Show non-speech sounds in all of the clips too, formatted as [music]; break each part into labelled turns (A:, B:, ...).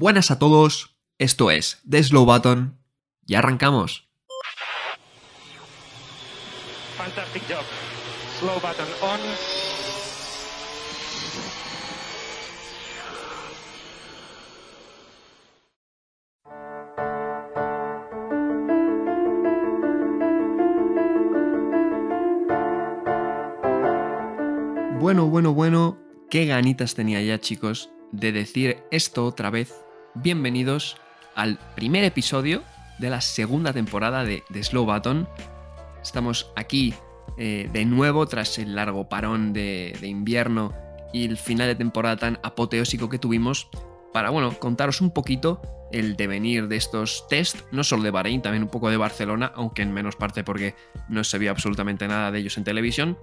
A: Buenas a todos, esto es The Slow Button y arrancamos.
B: Fantastic job. Slow button on.
A: Bueno, bueno, bueno, qué ganitas tenía ya chicos de decir esto otra vez. Bienvenidos al primer episodio de la segunda temporada de, de Slow Button. Estamos aquí eh, de nuevo tras el largo parón de, invierno y el final de temporada tan apoteósico que tuvimos para, bueno, contaros un poquito el devenir de estos test, no solo de Bahrein, también un poco de Barcelona, aunque en menos parte porque no se vio absolutamente nada de ellos en televisión.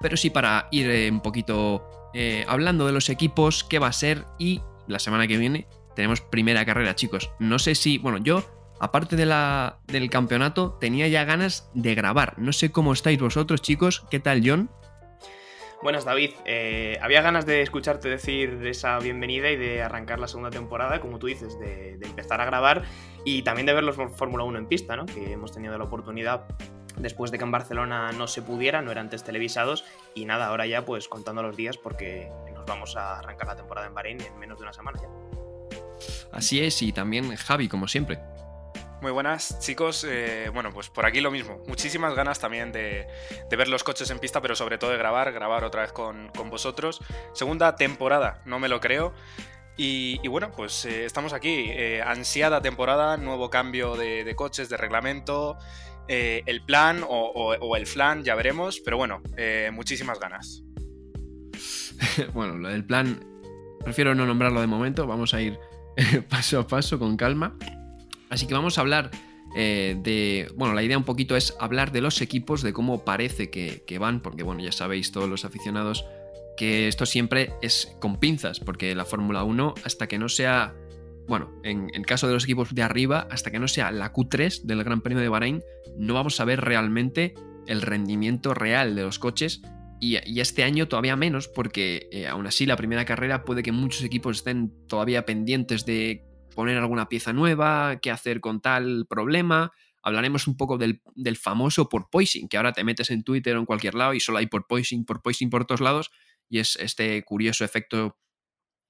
A: Pero sí para ir eh, un poquito eh, hablando de los equipos, qué va a ser y la semana que viene tenemos primera carrera, chicos. No sé si, bueno, yo, aparte de la, del campeonato, tenía ya ganas de grabar. No sé cómo estáis vosotros, chicos. ¿Qué tal, John?
C: Buenas, David. Eh, había ganas de escucharte decir esa bienvenida y de arrancar la segunda temporada, como tú dices, de, empezar a grabar y también de ver los Fórmula 1 en pista, ¿no? Que hemos tenido la oportunidad después de que en Barcelona no se pudiera, no eran antes televisados y nada, ahora ya pues contando los días porque nos vamos a arrancar la temporada en Bahrein en menos de una semana ya.
A: Así es, y también Javi, como siempre.
D: Muy buenas chicos, eh, bueno pues por aquí lo mismo, muchísimas ganas también de, de, ver los coches en pista, pero sobre todo de grabar, grabar otra vez con, con vosotros. Segunda temporada, no me lo creo. Y, y, bueno, pues eh, estamos aquí, eh, ansiada temporada, nuevo cambio de, de coches, de reglamento, eh, el plan o, o, o, el flan, ya veremos, pero bueno, eh, muchísimas ganas. [laughs]
A: bueno, lo del plan, prefiero no nombrarlo de momento, vamos a ir [laughs] paso a paso, con calma. Así que vamos a hablar eh, de, bueno, la idea un poquito es hablar de los equipos, de cómo parece que, que van, porque bueno, ya sabéis todos los aficionados que esto siempre es con pinzas, porque la Fórmula 1, hasta que no sea, bueno, en el caso de los equipos de arriba, hasta que no sea la Q3 del Gran Premio de Bahrein, no vamos a ver realmente el rendimiento real de los coches. Y, este año todavía menos, porque eh, aún así la primera carrera puede que muchos equipos estén todavía pendientes de poner alguna pieza nueva, qué hacer con tal problema. Hablaremos un poco del, del famoso porpoising, que ahora te metes en Twitter o en cualquier lado y solo hay porpoising, porpoising por todos lados y es este curioso efecto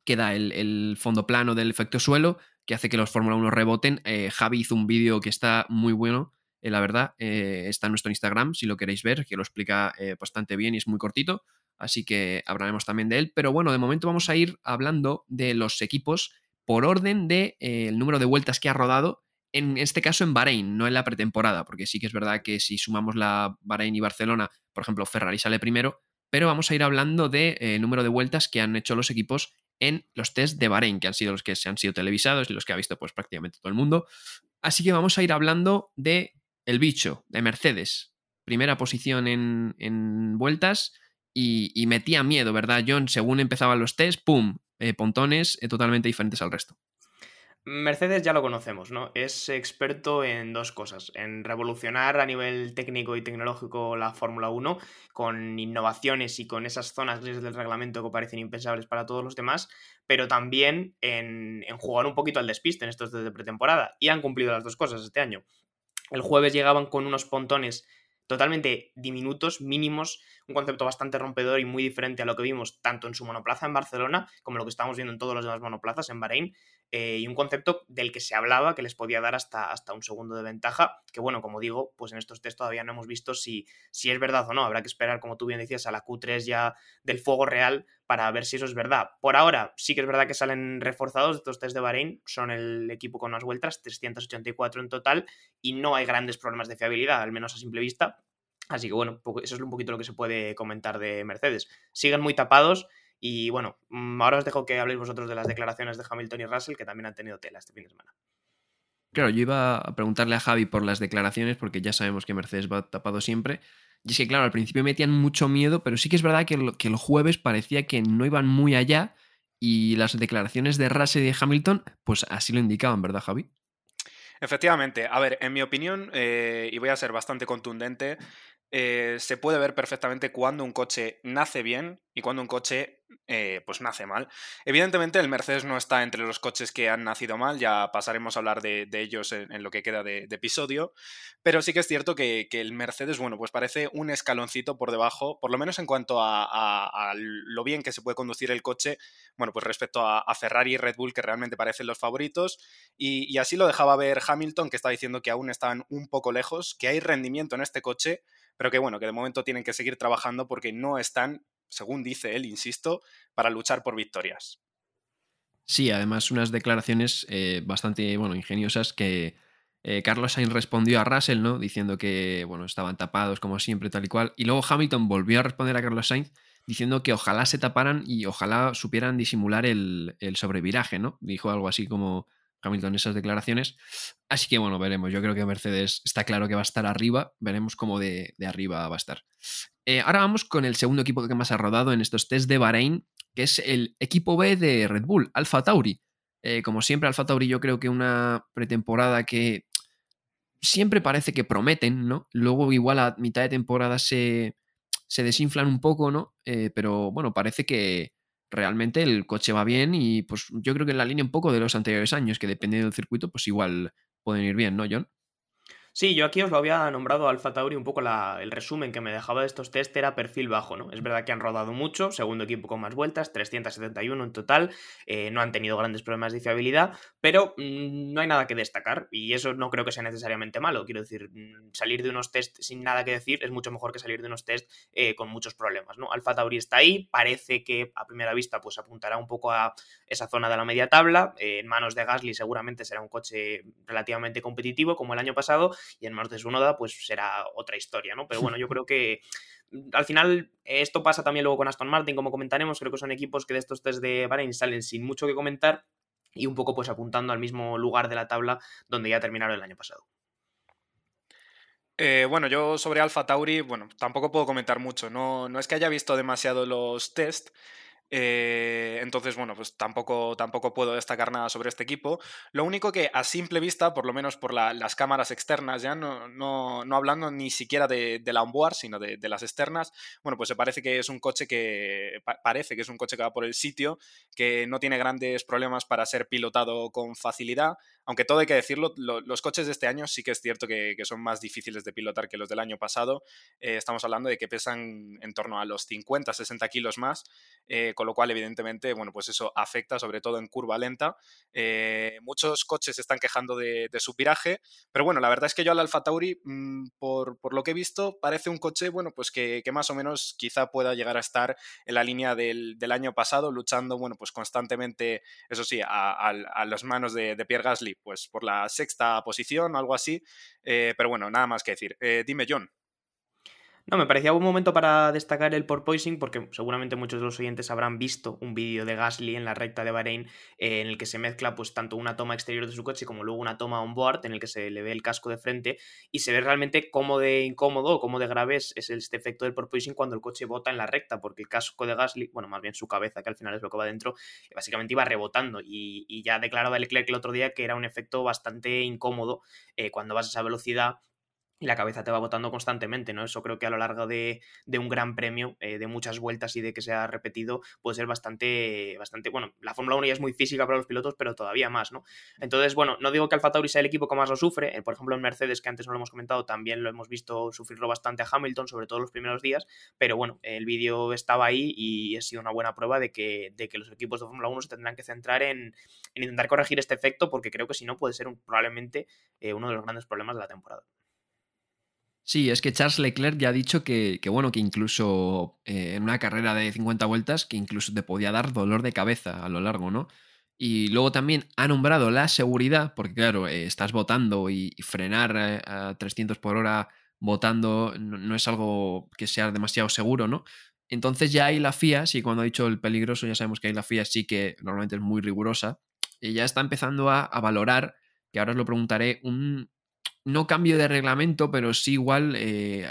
A: que da el, el, fondo plano del efecto suelo, que hace que los Fórmula 1 reboten. Eh, Javi hizo un vídeo que está muy bueno, eh, la verdad, eh, está en nuestro Instagram, si lo queréis ver, que lo explica eh, bastante bien y es muy cortito, así que hablaremos también de él. Pero bueno, de momento vamos a ir hablando de los equipos por orden del de, número de vueltas que ha rodado, en este caso en Bahrein, no en la pretemporada, porque sí que es verdad que si sumamos la Bahrein y Barcelona, por ejemplo, Ferrari sale primero, pero vamos a ir hablando de eh, número de vueltas que han hecho los equipos en los test de Bahrein, que han sido los que se han sido televisados y los que ha visto pues prácticamente todo el mundo. Así que vamos a ir hablando de el bicho, de Mercedes. Primera posición en, en vueltas y, metía miedo, ¿verdad, John? Según empezaban los test, ¡pum! Eh, pontones eh, totalmente diferentes al resto.
C: Mercedes ya lo conocemos, ¿no? Es experto en dos cosas, en revolucionar a nivel técnico y tecnológico la Fórmula 1, con innovaciones y con esas zonas grises del reglamento que parecen impensables para todos los demás, pero también en, en jugar un poquito al despiste en estos de pretemporada. Y han cumplido las dos cosas este año. El jueves llegaban con unos pontones totalmente diminutos, mínimos, un concepto bastante rompedor y muy diferente a lo que vimos tanto en su monoplaza en Barcelona como lo que estamos viendo en todos los demás monoplazas en Bahrein, eh, y un concepto del que se hablaba que les podía dar hasta, hasta un segundo de ventaja, que bueno, como digo, pues en estos test todavía no hemos visto si, si es verdad o no, habrá que esperar, como tú bien decías, a la Q3 ya del fuego real para ver si eso es verdad. Por ahora sí que es verdad que salen reforzados estos test de Bahrein, son el equipo con más vueltas, 384 en total, y no hay grandes problemas de fiabilidad, al menos a simple vista, Así que bueno, eso es un poquito lo que se puede comentar de Mercedes. Siguen muy tapados y bueno, mm, ahora os dejo que habléis vosotros de las declaraciones de Hamilton y Russell que también han tenido tela este fin de semana.
A: Claro, yo iba a preguntarle a Javi por las declaraciones porque ya sabemos que Mercedes va tapado siempre. Y es que claro, al principio metían mucho miedo, pero sí que es verdad que, lo, que el jueves parecía que no iban muy allá y las declaraciones de Russell y de Hamilton pues así lo indicaban, ¿verdad Javi?
D: Efectivamente, a ver, en mi opinión, eh, y voy a ser bastante contundente, eh, se puede ver perfectamente cuando un coche nace bien y cuando un coche eh, pues nace mal. Evidentemente el Mercedes no está entre los coches que han nacido mal, ya pasaremos a hablar de, ellos en, lo que queda de, episodio, pero sí que es cierto que, el Mercedes, bueno, pues parece un escaloncito por debajo, por lo menos en cuanto a, lo bien que se puede conducir el coche, bueno, pues respecto a, Ferrari y Red Bull, que realmente parecen los favoritos, y, y así lo dejaba ver Hamilton, que está diciendo que aún están un poco lejos, que hay rendimiento en este coche, pero que bueno, que de momento tienen que seguir trabajando porque no están según dice él, insisto, para luchar por victorias.
A: Sí, además unas declaraciones eh, bastante bueno, ingeniosas que eh, Carlos Sainz respondió a Russell, ¿no? Diciendo que bueno, estaban tapados como siempre, tal y cual. Y luego Hamilton volvió a responder a Carlos Sainz diciendo que ojalá se taparan y ojalá supieran disimular el, el sobreviraje, ¿no? Dijo algo así como Hamilton esas declaraciones. Así que bueno, veremos. Yo creo que Mercedes está claro que va a estar arriba. Veremos cómo de, arriba va a estar. Eh, ahora vamos con el segundo equipo que más ha rodado en estos test de Bahrein, que es el equipo B de Red Bull, Alfa Tauri. Eh, como siempre, Alfa Tauri yo creo que una pretemporada que siempre parece que prometen, ¿no? Luego igual a mitad de temporada se, se desinflan un poco, ¿no? Eh, pero bueno, parece que, realmente el coche va bien y pues yo creo que en la línea un poco de los anteriores años, que dependiendo del circuito, pues igual pueden ir bien, ¿no, John?
C: Sí, yo aquí os lo había nombrado Alfa Tauri, un poco el resumen que me dejaba de estos test era perfil bajo, ¿no? Es verdad que han rodado mucho, segundo equipo con más vueltas, 371 en total, eh, no han tenido grandes problemas de fiabilidad, pero mm, no hay nada que destacar y eso no creo que sea necesariamente malo. Quiero decir, mm, salir de unos test sin nada que decir es mucho mejor que salir de unos test eh, con muchos problemas, ¿no? Alfa Tauri está ahí, parece que a primera vista pues apuntará un poco a esa zona de la media tabla, eh, en manos de Gasly seguramente será un coche relativamente competitivo como el año pasado y en Mars de Sunoda pues será otra historia, ¿no? Pero bueno, yo [laughs] creo que mm, al final esto pasa también luego con Aston Martin, como comentaremos, creo que son equipos que de estos test de Bahrein salen sin mucho que comentar y un poco pues apuntando al mismo lugar de la tabla donde ya terminaron el año pasado.
D: Eh, bueno, yo sobre Alpha Tauri, bueno, tampoco puedo comentar mucho. No, no es que haya visto demasiado los test, eh, entonces, bueno, pues tampoco, tampoco puedo destacar nada sobre este equipo. Lo único que a simple vista, por lo menos por las cámaras externas, ya no, no, no hablando ni siquiera de, la onboard, sino de, las externas, bueno, pues se parece que es un coche que parece que es un coche que va por el sitio, que no tiene grandes problemas para ser pilotado con facilidad, aunque todo hay que decirlo, los coches de este año sí que es cierto que, son más difíciles de pilotar que los del año pasado. Eh, estamos hablando de que pesan en torno a los 50, 60 kilos más, eh, con lo cual evidentemente, bueno, pues eso afecta sobre todo en curva lenta. Eh, muchos coches se están quejando de, su viraje, pero bueno, la verdad es que yo al Alfa Tauri, mm, por, lo que he visto, parece un coche, bueno, pues que, más o menos quizá pueda llegar a estar en la línea del, año pasado, luchando, bueno, pues constantemente, eso sí, a, las manos de Pierre Gasly pues por la sexta posición o algo así. Eh, pero bueno, nada más que decir. Eh, dime, John.
C: No, me parecía un momento para destacar el porpoising porque seguramente muchos de los oyentes habrán visto un vídeo de Gasly en la recta de Bahrein eh, en el que se mezcla pues tanto una toma exterior de su coche como luego una toma on board en el que se le ve el casco de frente y se ve realmente cómo de incómodo o cómo de grave es, este efecto del porpoising cuando el coche bota en la recta porque el casco de Gasly, bueno, más bien su cabeza que al final es lo que va dentro, básicamente iba rebotando y, ya declaraba Leclerc el otro día que era un efecto bastante incómodo eh, cuando vas a esa velocidad y la cabeza te va botando constantemente, ¿no? Eso creo que a lo largo de, un gran premio, eh, de muchas vueltas y de que sea repetido, puede ser bastante, bastante, bueno, la Fórmula 1 ya es muy física para los pilotos, pero todavía más, ¿no? Entonces, bueno, no digo que Alfa Tauri sea el equipo que más lo sufre, eh, por ejemplo en Mercedes, que antes no lo hemos comentado, también lo hemos visto sufrirlo bastante a Hamilton, sobre todo los primeros días, pero bueno, el vídeo estaba ahí y ha sido una buena prueba de que, de que los equipos de Fórmula 1 se tendrán que centrar en, intentar corregir este efecto, porque creo que si no puede ser probablemente eh, uno de los grandes problemas de la temporada.
A: Sí, es que Charles Leclerc ya ha dicho que, bueno, que incluso eh, en una carrera de 50 vueltas, que incluso te podía dar dolor de cabeza a lo largo, ¿no? Y luego también ha nombrado la seguridad, porque claro, eh, estás votando y, frenar eh, a 300 por hora votando no, es algo que sea demasiado seguro, ¿no? Entonces ya hay la FIA, sí, cuando ha dicho el peligroso, ya sabemos que hay la FIA sí que normalmente es muy rigurosa, y ya está empezando a, a valorar, que ahora os lo preguntaré, un, no cambio de reglamento, pero sí igual eh,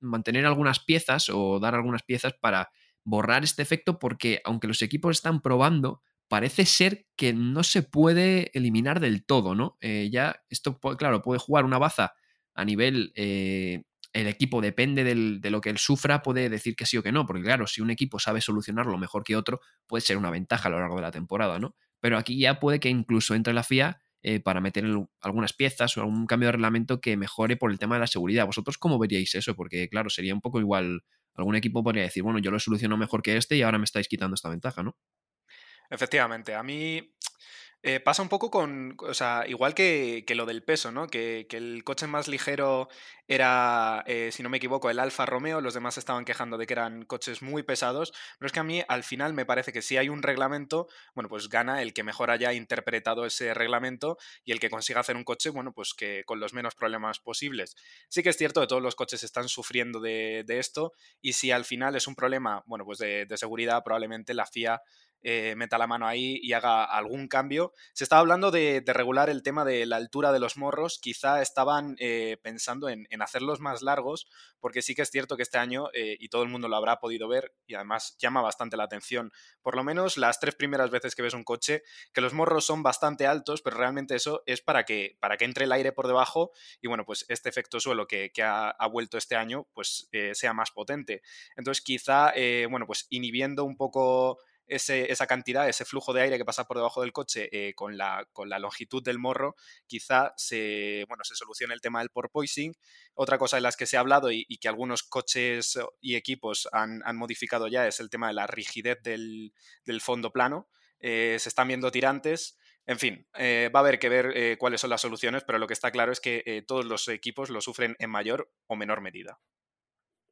A: mantener algunas piezas o dar algunas piezas para borrar este efecto porque aunque los equipos están probando, parece ser que no se puede eliminar del todo, ¿no? Eh, ya esto, claro, puede jugar una baza a nivel, eh, el equipo depende de lo que él sufra, puede decir que sí o que no, porque claro, si un equipo sabe solucionarlo mejor que otro, puede ser una ventaja a lo largo de la temporada, ¿no? Pero aquí ya puede que incluso entre la FIA eh, para meter algunas piezas o algún cambio de reglamento que mejore por el tema de la seguridad. ¿Vosotros cómo veríais eso? Porque claro, sería un poco igual, algún equipo podría decir, bueno, yo lo soluciono mejor que este y ahora me estáis quitando esta ventaja, ¿no?
D: Efectivamente, a mí eh, pasa un poco con, o sea, igual que, lo del peso, ¿no? Que, el coche más ligero era, eh, si no me equivoco, el Alfa Romeo, los demás estaban quejando de que eran coches muy pesados, pero es que a mí al final me parece que si hay un reglamento, bueno, pues gana el que mejor haya interpretado ese reglamento y el que consiga hacer un coche, bueno, pues que con los menos problemas posibles. Sí que es cierto que todos los coches están sufriendo de, esto y si al final es un problema, bueno, pues de, de seguridad, probablemente la FIA eh, meta la mano ahí y haga algún cambio. Se estaba hablando de, regular el tema de la altura de los morros, quizá estaban eh, pensando en, hacerlos más largos, porque sí que es cierto que este año, eh, y todo el mundo lo habrá podido ver, y además llama bastante la atención, por lo menos las tres primeras veces que ves un coche, que los morros son bastante altos, pero realmente eso es para que, para que entre el aire por debajo y bueno, pues este efecto suelo que, ha, ha, vuelto este año, pues sea más potente. Entonces quizá, bueno, pues inhibiendo un poco esa cantidad, ese flujo de aire que pasa por debajo del coche eh, con, la, con, la, longitud del morro, quizá se, bueno, se solucione el tema del porpoising. Otra cosa de las que se ha hablado y, que algunos coches y equipos han, modificado ya es el tema de la rigidez del, fondo plano. Eh, se están viendo tirantes. En fin, eh, va a haber que ver cuáles son las soluciones, pero lo que está claro es que todos los equipos lo sufren en mayor o menor medida.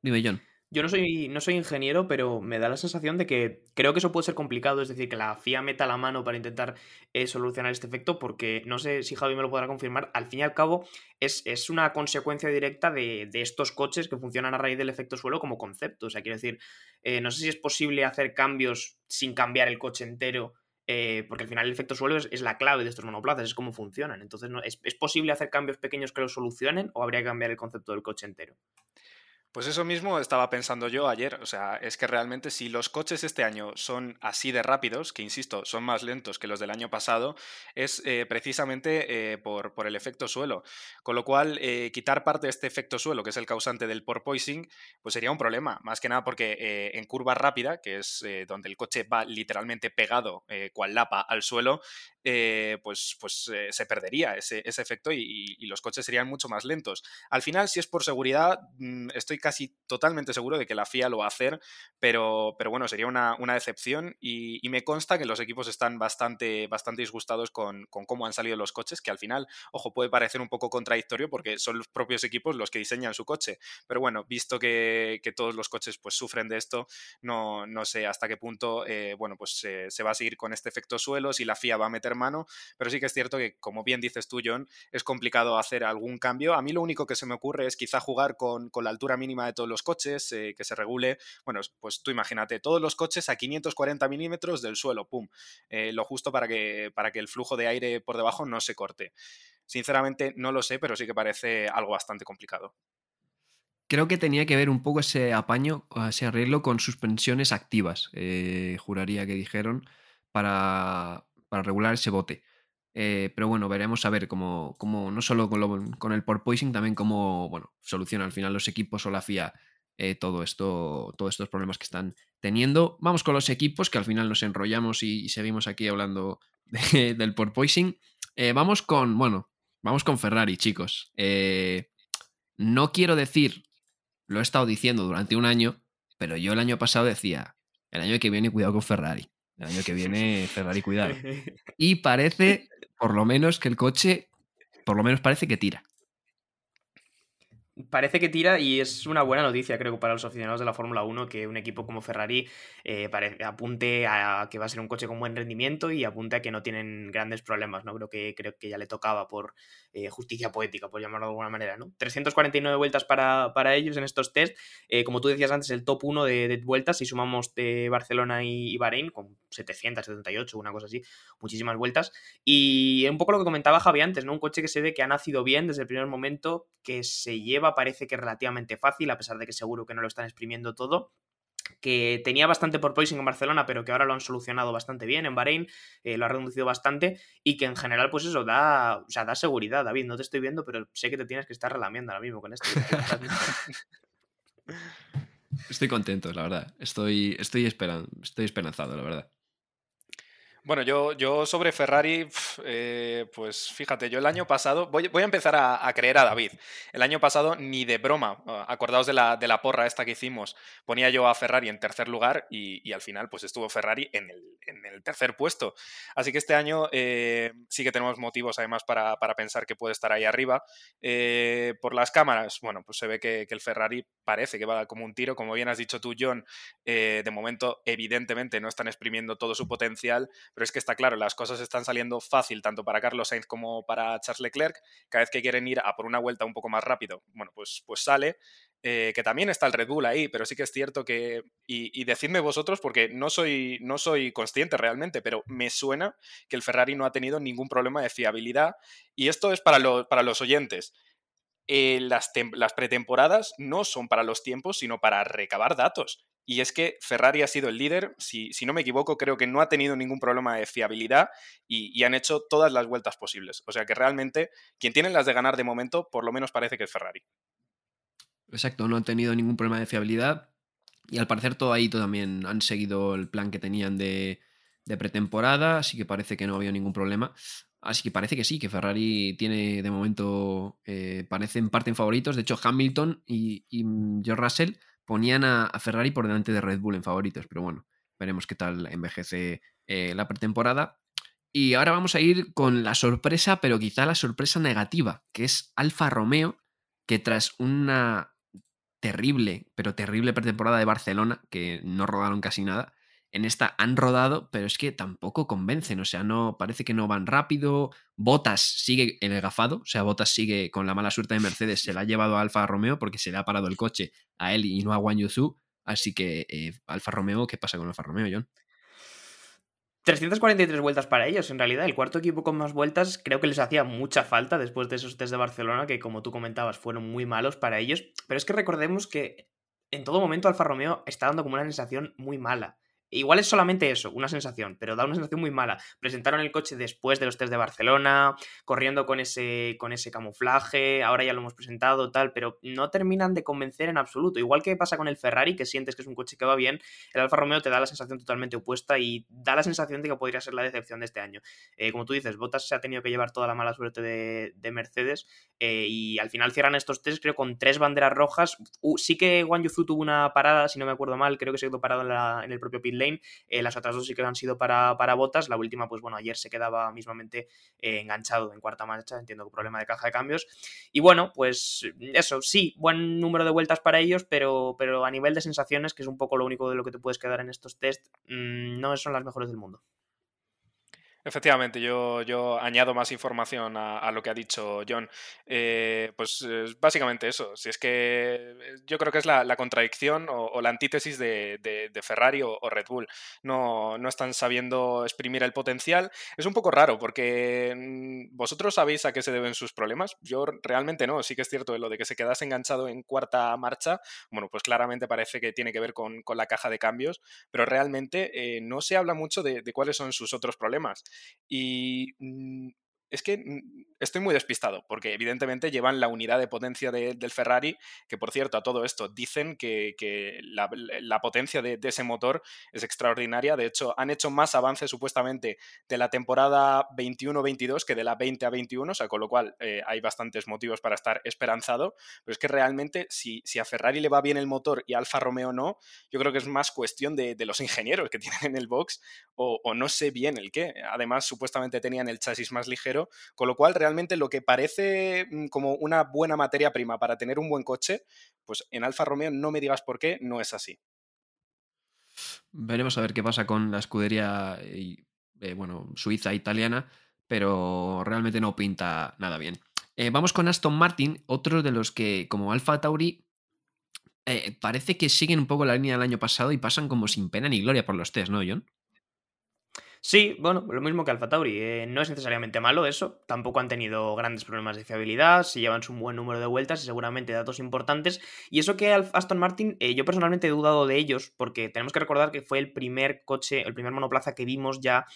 A: Dime, John.
C: Yo no soy, no soy ingeniero, pero me da la sensación de que creo que eso puede ser complicado, es decir, que la FIA meta la mano para intentar eh, solucionar este efecto, porque no sé si Javi me lo podrá confirmar, al fin y al cabo es, es una consecuencia directa de, estos coches que funcionan a raíz del efecto suelo como concepto. O sea, quiero decir, eh, no sé si es posible hacer cambios sin cambiar el coche entero. Eh, porque al final el efecto suelo es, la clave de estos monoplazas, es cómo funcionan. Entonces, ¿no? ¿es, ¿es posible hacer cambios pequeños que lo solucionen o habría que cambiar el concepto del coche entero?
D: Pues eso mismo estaba pensando yo ayer. O sea, es que realmente si los coches este año son así de rápidos, que insisto, son más lentos que los del año pasado, es eh, precisamente eh, por, el efecto suelo. Con lo cual, eh, quitar parte de este efecto suelo, que es el causante del porpoising, pues sería un problema. Más que nada porque en curva rápida, que es donde el coche va literalmente pegado, cual lapa, al suelo, pues, pues se perdería ese, efecto y, y, los coches serían mucho más lentos. Al final, si es por seguridad, mm, estoy casi totalmente seguro de que la FIA lo va a hacer, pero, pero bueno, sería una, decepción y, me consta que los equipos están bastante, bastante disgustados con, cómo han salido los coches, que al final, ojo, puede parecer un poco contradictorio porque son los propios equipos los que diseñan su coche, pero bueno, visto que, todos los coches pues sufren de esto, no, no sé hasta qué punto, eh, bueno, pues se va a seguir con este efecto suelo, si la FIA va a meter mano, pero sí que es cierto que, como bien dices tú, John, es complicado hacer algún cambio. A mí lo único que se me ocurre es quizá jugar con, con la altura mínima de todos los coches, eh, que se regule, bueno, pues tú imagínate, todos los coches a 540 milímetros del suelo, pum, eh, lo justo para que, para que el flujo de aire por debajo no se corte. Sinceramente no lo sé, pero sí que parece algo bastante complicado.
A: Creo que tenía que ver un poco ese apaño, ese arreglo con suspensiones activas, eh, juraría que dijeron, para, para regular ese bote. Eh, pero bueno, veremos a ver cómo, cómo no solo con, con, el porpoising, también cómo bueno, soluciona al final los equipos o la FIA eh, todo esto, todos estos problemas que están teniendo. Vamos con los equipos, que al final nos enrollamos y, seguimos aquí hablando del porpoising. Eh, vamos con, bueno, vamos con Ferrari, chicos. no quiero decir, lo he estado diciendo durante un año, pero yo el año pasado decía, el año que viene cuidado con Ferrari. El año que viene Ferrari cuidado. [laughs] Y parece por lo menos que el coche, por lo menos parece que tira.
C: Parece que tira y es una buena noticia, creo, para los aficionados de la Fórmula 1 que un equipo como Ferrari eh, apunte a que va a ser un coche con buen rendimiento y apunte a que no tienen grandes problemas, ¿no? Creo que, creo que ya le tocaba por eh, justicia poética, por llamarlo de alguna manera, ¿no? 349 vueltas para, ellos en estos test. Eh, como tú decías antes, el top 1 de, vueltas, si sumamos de Barcelona y, y Bahrein, con 778, una cosa así, muchísimas vueltas. Y un poco lo que comentaba Javi antes, ¿no? Un coche que se ve que ha nacido bien desde el primer momento, que se lleva parece que relativamente fácil, a pesar de que seguro que no lo están exprimiendo todo que tenía bastante por porpoising en Barcelona, pero que ahora lo han solucionado bastante bien en Bahrein, eh, lo ha reducido bastante y que en general, pues eso, da, o sea, da seguridad, David. No te estoy viendo, pero sé que te tienes que estar relamiendo ahora mismo con esto. [laughs]
A: estoy contento, la verdad. Estoy, estoy, estoy esperanzado, la verdad.
D: Bueno, yo, sobre Ferrari, eh, pues fíjate, yo el año pasado, voy, voy a empezar a, creer a David. El año pasado ni de broma, ah, acordaos de la, de la porra esta que hicimos, ponía yo a Ferrari en tercer lugar y, al final pues estuvo Ferrari en el, tercer puesto. Así que este año eh, sí que tenemos motivos además para, pensar que puede estar ahí arriba. Eh, por las cámaras, bueno, pues se ve que, que, el Ferrari parece que va como un tiro, como bien has dicho tú, John, de momento evidentemente no están exprimiendo todo su potencial pero es que está claro, las cosas están saliendo fácil tanto para Carlos Sainz como para Charles Leclerc. Cada vez que quieren ir a por una vuelta un poco más rápido, bueno, pues, pues sale. Eh, que también está el Red Bull ahí, pero sí que es cierto que, y, decidme vosotros, porque no soy, no soy consciente realmente, pero me suena que el Ferrari no ha tenido ningún problema de fiabilidad, y esto es para, para los oyentes. Eh, las, pretemporadas no son para los tiempos, sino para recabar datos. Y es que Ferrari ha sido el líder, si, no me equivoco, creo que no ha tenido ningún problema de fiabilidad y, han hecho todas las vueltas posibles. O sea que realmente quien tiene las de ganar de momento, por lo menos parece que es Ferrari.
A: Exacto, no han tenido ningún problema de fiabilidad y al parecer todo ahí también han seguido el plan que tenían de, pretemporada, así que parece que no había ningún problema. Así que parece que sí, que Ferrari tiene de momento, eh, parecen parte en favoritos. De hecho, Hamilton y, y George Russell ponían a, Ferrari por delante de Red Bull en favoritos, pero bueno, veremos qué tal envejece eh, la pretemporada. Y ahora vamos a ir con la sorpresa, pero quizá la sorpresa negativa, que es Alfa Romeo, que tras una terrible, pero terrible pretemporada de Barcelona, que no rodaron casi nada, en esta han rodado, pero es que tampoco convencen, o sea, no parece que no van rápido. Botas sigue el gafado, o sea, Botas sigue con la mala suerte de Mercedes, se la ha llevado a Alfa Romeo porque se le ha parado el coche a él y no a Wang Yuzu. Así que eh, Alfa Romeo, ¿qué pasa con Alfa Romeo, John?
C: 343 vueltas para ellos, en realidad. El cuarto equipo con más vueltas creo que les hacía mucha falta después de esos test de Barcelona, que como tú comentabas, fueron muy malos para ellos. Pero es que recordemos que en todo momento Alfa Romeo está dando como una sensación muy mala. Igual es solamente eso, una sensación, pero da una sensación muy mala. Presentaron el coche después de los test de Barcelona, corriendo con ese, con ese camuflaje, ahora ya lo hemos presentado, tal, pero no terminan de convencer en absoluto. Igual que pasa con el Ferrari, que sientes que es un coche que va bien, el Alfa Romeo te da la sensación totalmente opuesta y da la sensación de que podría ser la decepción de este año. Eh, como tú dices, Bottas se ha tenido que llevar toda la mala suerte de, Mercedes eh, y al final cierran estos test, creo, con tres banderas rojas. sí que Wang Yuzu tuvo una parada, si no me acuerdo mal, creo que se quedó parado en, en el propio pit lane. Eh, las otras dos sí que han sido para, para botas. La última, pues bueno, ayer se quedaba mismamente eh, enganchado en cuarta marcha. Entiendo que problema de caja de cambios. Y bueno, pues eso, sí, buen número de vueltas para ellos, pero, pero a nivel de sensaciones, que es un poco lo único de lo que te puedes quedar en estos test, mm, no son las mejores del mundo.
D: Efectivamente, yo, yo añado más información a, lo que ha dicho John. Eh, pues básicamente eso. Si es que yo creo que es la, contradicción o, la antítesis de, Ferrari o, Red Bull. No, no, están sabiendo exprimir el potencial. Es un poco raro porque mm, vosotros sabéis a qué se deben sus problemas. Yo realmente no. Sí que es cierto lo de que se quedase enganchado en cuarta marcha. Bueno, pues claramente parece que tiene que ver con, la caja de cambios, pero realmente eh, no se habla mucho de cuáles son sus otros problemas. Y mm, es que mm, estoy muy despistado, porque evidentemente llevan la unidad de potencia del Ferrari, que por cierto, a todo esto dicen que, la, potencia de, ese motor es extraordinaria. De hecho, han hecho más avances supuestamente de la temporada 21-22 que de la 20 a 21, o sea, con lo cual eh, hay bastantes motivos para estar esperanzado. Pero es que realmente, si, a Ferrari le va bien el motor y a Alfa Romeo no, yo creo que es más cuestión de, los ingenieros que [laughs] tienen en el box, o no sé bien el qué. Además, supuestamente tenían el chasis más ligero con lo cual realmente lo que parece mm, como una buena materia prima para tener un buen coche, pues en Alfa Romeo no me digas por qué, no es así.
A: Veremos a ver qué pasa con la escudería eh, bueno, suiza italiana, pero realmente no pinta nada bien. Eh, vamos con Aston Martin, otro de los que, como Alfa Tauri, eh, parece que siguen un poco la línea del año pasado y pasan como sin pena ni gloria por los test, ¿no, John?
C: Sí, bueno, lo mismo que Alfa Tauri. Eh, no es necesariamente malo eso. Tampoco han tenido grandes problemas de fiabilidad. Si llevan un buen número de vueltas y seguramente datos importantes. Y eso que Aston Martin, eh, yo personalmente he dudado de ellos, porque tenemos que recordar que fue el primer coche, el primer monoplaza que vimos ya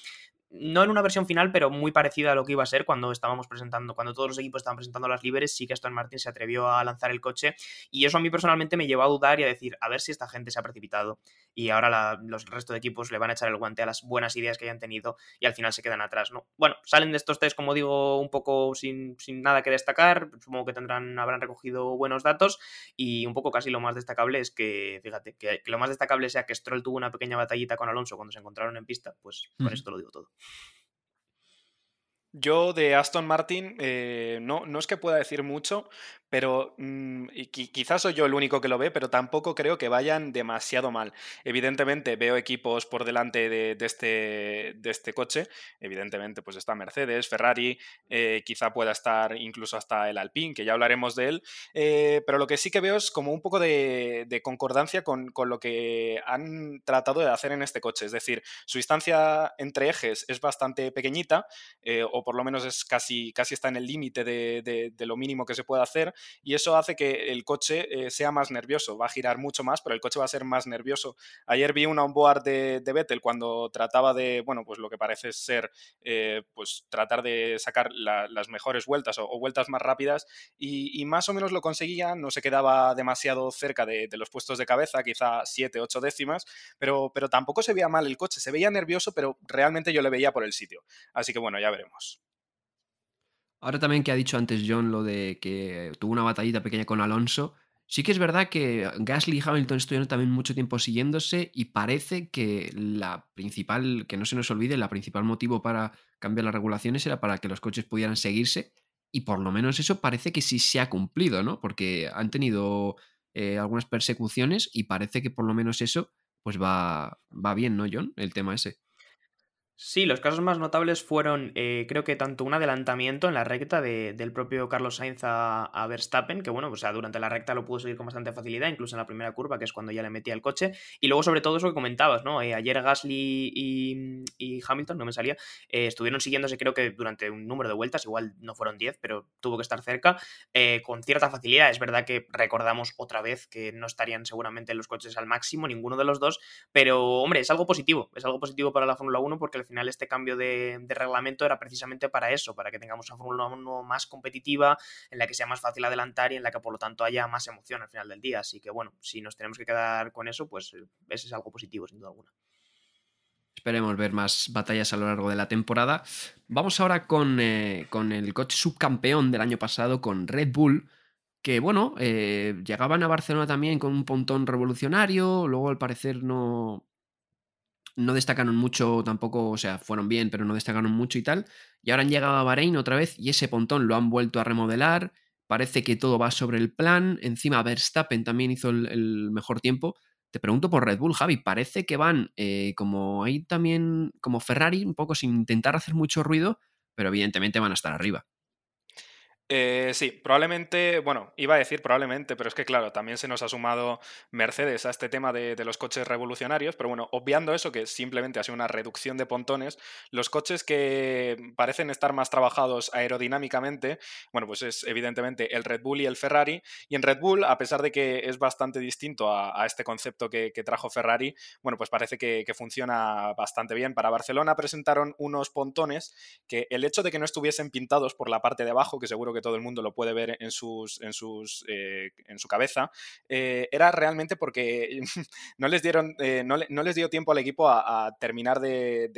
C: no en una versión final, pero muy parecida a lo que iba a ser cuando estábamos presentando, cuando todos los equipos estaban presentando las libres, sí que Aston Martin se atrevió a lanzar el coche y eso a mí personalmente me llevó a dudar y a decir, a ver si esta gente se ha precipitado y ahora los restos de equipos le van a echar el guante a las buenas ideas que hayan tenido y al final se quedan atrás, ¿no? Bueno, salen de estos test, como digo, un poco sin, nada que destacar, supongo que tendrán, habrán recogido buenos datos y un poco casi lo más destacable es que, fíjate, que, lo más destacable sea que Stroll tuvo una pequeña batallita con Alonso cuando se encontraron en pista, pues con esto lo digo todo.
D: Yo de Aston Martin eh, no, no es que pueda decir mucho, pero mm, quizás soy yo el único que lo ve, pero tampoco creo que vayan demasiado mal. Evidentemente veo equipos por delante de, este, de este, coche, evidentemente pues está Mercedes, Ferrari, eh, quizá pueda estar incluso hasta el Alpine, que ya hablaremos de él, eh, pero lo que sí que veo es como un poco de, concordancia con, lo que han tratado de hacer en este coche, es decir, su distancia entre ejes es bastante pequeñita, por lo menos es casi, casi está en el límite de, lo mínimo que se puede hacer, y eso hace que el coche eh, sea más nervioso, va a girar mucho más, pero el coche va a ser más nervioso. Ayer vi una onboard de, de Vettel cuando trataba de, bueno, pues lo que parece ser, eh, pues tratar de sacar las mejores vueltas o, vueltas más rápidas y, más o menos lo conseguía, no se quedaba demasiado cerca de, los puestos de cabeza, quizá 7, 8 décimas, pero, pero tampoco se veía mal el coche, se veía nervioso, pero realmente yo le veía por el sitio. Así que bueno, ya veremos.
A: Ahora también que ha dicho antes John lo de que tuvo una batallita pequeña con Alonso, sí que es verdad que Gasly y Hamilton estuvieron también mucho tiempo siguiéndose y parece que la principal, que no se nos olvide, la principal motivo para cambiar las regulaciones era para que los coches pudieran seguirse y por lo menos eso parece que sí se ha cumplido, ¿no? Porque han tenido eh, algunas persecuciones y parece que por lo menos eso pues va, va bien, ¿no, John? El tema ese.
C: Sí, los casos más notables fueron, eh, creo que tanto un adelantamiento en la recta del propio Carlos Sainz a, Verstappen, que bueno, o sea, durante la recta lo pudo seguir con bastante facilidad, incluso en la primera curva, que es cuando ya le metía el coche, y luego sobre todo eso que comentabas, ¿no? Eh, ayer Gasly y, Hamilton, no me salía, eh, estuvieron siguiéndose creo que durante un número de vueltas, igual no fueron 10, pero tuvo que estar cerca, con cierta facilidad. Es verdad que recordamos otra vez que no estarían seguramente los coches al máximo, ninguno de los dos, pero hombre, es algo positivo, es algo positivo para la Fórmula 1 porque al final este cambio de, reglamento era precisamente para eso, para que tengamos una Fórmula 1 más competitiva, en la que sea más fácil adelantar y en la que por lo tanto haya más emoción al final del día. Así que bueno, si nos tenemos que quedar con eso, pues eh, ese es algo positivo, sin duda alguna.
A: Esperemos ver más batallas a lo largo de la temporada. Vamos ahora con, eh, el coche subcampeón del año pasado, con Red Bull, que bueno, eh, llegaban a Barcelona también con un pontón revolucionario, luego al parecer no, no destacaron mucho tampoco, o sea, fueron bien, pero no destacaron mucho y tal. Y ahora han llegado a Bahrein otra vez y ese pontón lo han vuelto a remodelar. Parece que todo va sobre el plan. Encima Verstappen también hizo el, mejor tiempo. Te pregunto por Red Bull, Javi. Parece que van eh, como ahí también, como Ferrari, un poco sin intentar hacer mucho ruido, pero evidentemente van a estar arriba.
D: Eh, sí, probablemente, bueno, iba a decir probablemente, pero es que claro, también se nos ha sumado Mercedes a este tema de, los coches revolucionarios, pero bueno, obviando eso, que simplemente ha sido una reducción de pontones, los coches que parecen estar más trabajados aerodinámicamente, bueno, pues es evidentemente el Red Bull y el Ferrari, y en Red Bull, a pesar de que es bastante distinto a, este concepto que, trajo Ferrari, bueno, pues parece que, que funciona bastante bien. Para Barcelona presentaron unos pontones que el hecho de que no estuviesen pintados por la parte de abajo, que seguro que todo el mundo lo puede ver en, sus, en, sus, eh, en su cabeza, eh, era realmente porque [laughs] no les, dieron, eh, no, les dio tiempo al equipo a, terminar de,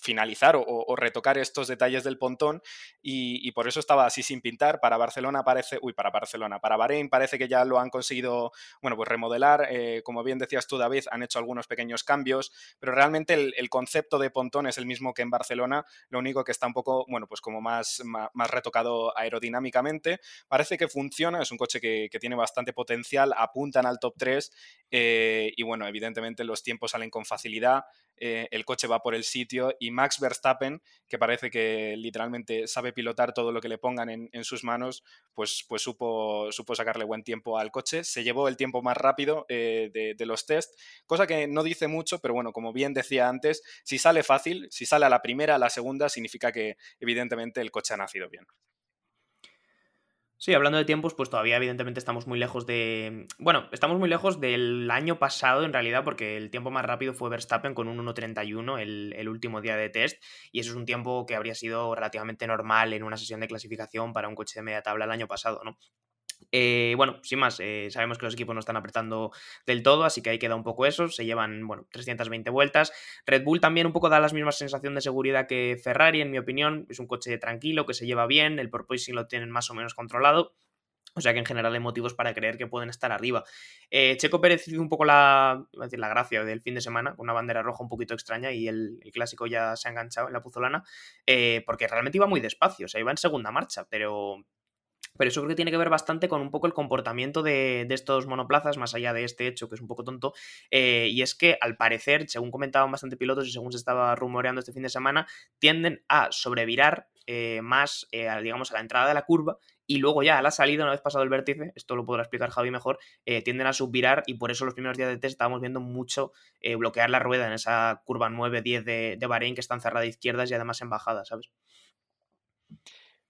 D: finalizar o, retocar estos detalles del pontón y, por eso estaba así sin pintar. Para Barcelona parece, uy, para Barcelona, para Bahrein parece que ya lo han conseguido, bueno, pues remodelar. Eh, como bien decías tú, David, han hecho algunos pequeños cambios, pero realmente el, concepto de pontón es el mismo que en Barcelona, lo único que está un poco, bueno, pues como más, más, retocado aerodinámicamente. Parece que funciona, es un coche que, tiene bastante potencial, apuntan al top 3 eh, y bueno, evidentemente los tiempos salen con facilidad. eh, el coche va por el sitio y Max Verstappen, que parece que literalmente sabe pilotar todo lo que le pongan en, sus manos, pues, pues supo, supo, sacarle buen tiempo al coche. Se llevó el tiempo más rápido eh, de, de, los test, cosa que no dice mucho, pero bueno, como bien decía antes, si sale fácil, si sale a la primera, a la segunda, significa que evidentemente el coche ha nacido bien.
C: Sí, hablando de tiempos, pues todavía evidentemente estamos muy lejos de... Bueno, estamos muy lejos del año pasado en realidad porque el tiempo más rápido fue Verstappen con un 1.31 el, el último día de test y eso es un tiempo que habría sido relativamente normal en una sesión de clasificación para un coche de media tabla el año pasado, ¿no? Eh, bueno, sin más, eh, sabemos que los equipos no están apretando del todo, así que ahí queda un poco eso. Se llevan, bueno, 320 vueltas. Red Bull también un poco da la misma sensación de seguridad que Ferrari, en mi opinión. Es un coche tranquilo, que se lleva bien, el porpoising lo tienen más o menos controlado. O sea que en general hay motivos para creer que pueden estar arriba. Eh, Checo Pérez un poco la, decir, la gracia del fin de semana, una bandera roja un poquito extraña y el, clásico ya se ha enganchado en la puzolana, porque realmente iba muy despacio, o sea, iba en segunda marcha, pero, pero eso creo que tiene que ver bastante con un poco el comportamiento de, estos monoplazas, más allá de este hecho que es un poco tonto, eh, y es que al parecer, según comentaban bastante pilotos y según se estaba rumoreando este fin de semana, tienden a sobrevirar eh, más, eh, digamos, a la entrada de la curva y luego ya a la salida, una vez pasado el vértice, esto lo podrá explicar Javi mejor, tienden a subvirar y por eso los primeros días de test estábamos viendo mucho bloquear la rueda en esa curva 9-10 de, de Bahrein que están cerrada izquierdas y además en bajada, ¿sabes?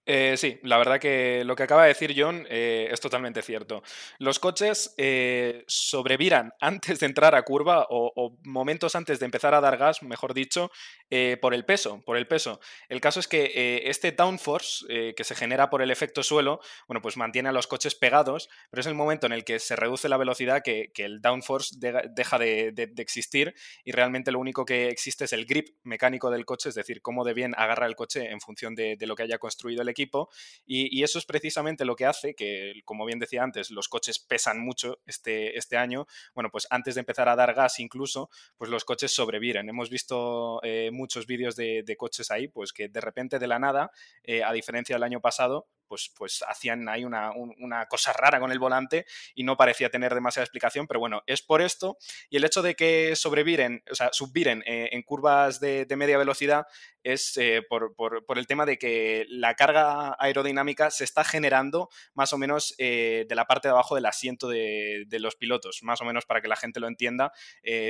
D: Eh, sí, la verdad que lo que acaba de decir John eh, es totalmente cierto. Los coches eh, sobreviran [laughs] antes de entrar a curva o, momentos antes de empezar a dar gas, mejor dicho, por el peso, por el peso. El caso es que este downforce que se genera por el efecto suelo, bueno, pues mantiene a los coches pegados, pero es el momento en el que se reduce la velocidad que, el downforce deja de, existir y realmente lo único que existe es el grip mecánico del coche, es decir, cómo de bien agarra el coche en función de, de lo que haya construido el equipo y, eso es precisamente lo que hace que, como bien decía antes, los coches pesan mucho este, este año. Bueno, pues antes de empezar a dar gas incluso, pues los coches sobreviven. Hemos visto eh, muchos vídeos de, coches ahí, pues que de repente de la nada, eh, a diferencia del año pasado, pues, pues hacían ahí una, cosa rara con el volante y no parecía tener demasiada explicación, pero bueno, es por esto. Y el hecho de que sobreviren, o sea, subviren eh, en curvas de, media velocidad es eh, por, el tema de que la carga aerodinámica se está generando más o menos eh, de la parte de abajo del asiento de, los pilotos, más o menos para que la gente lo entienda,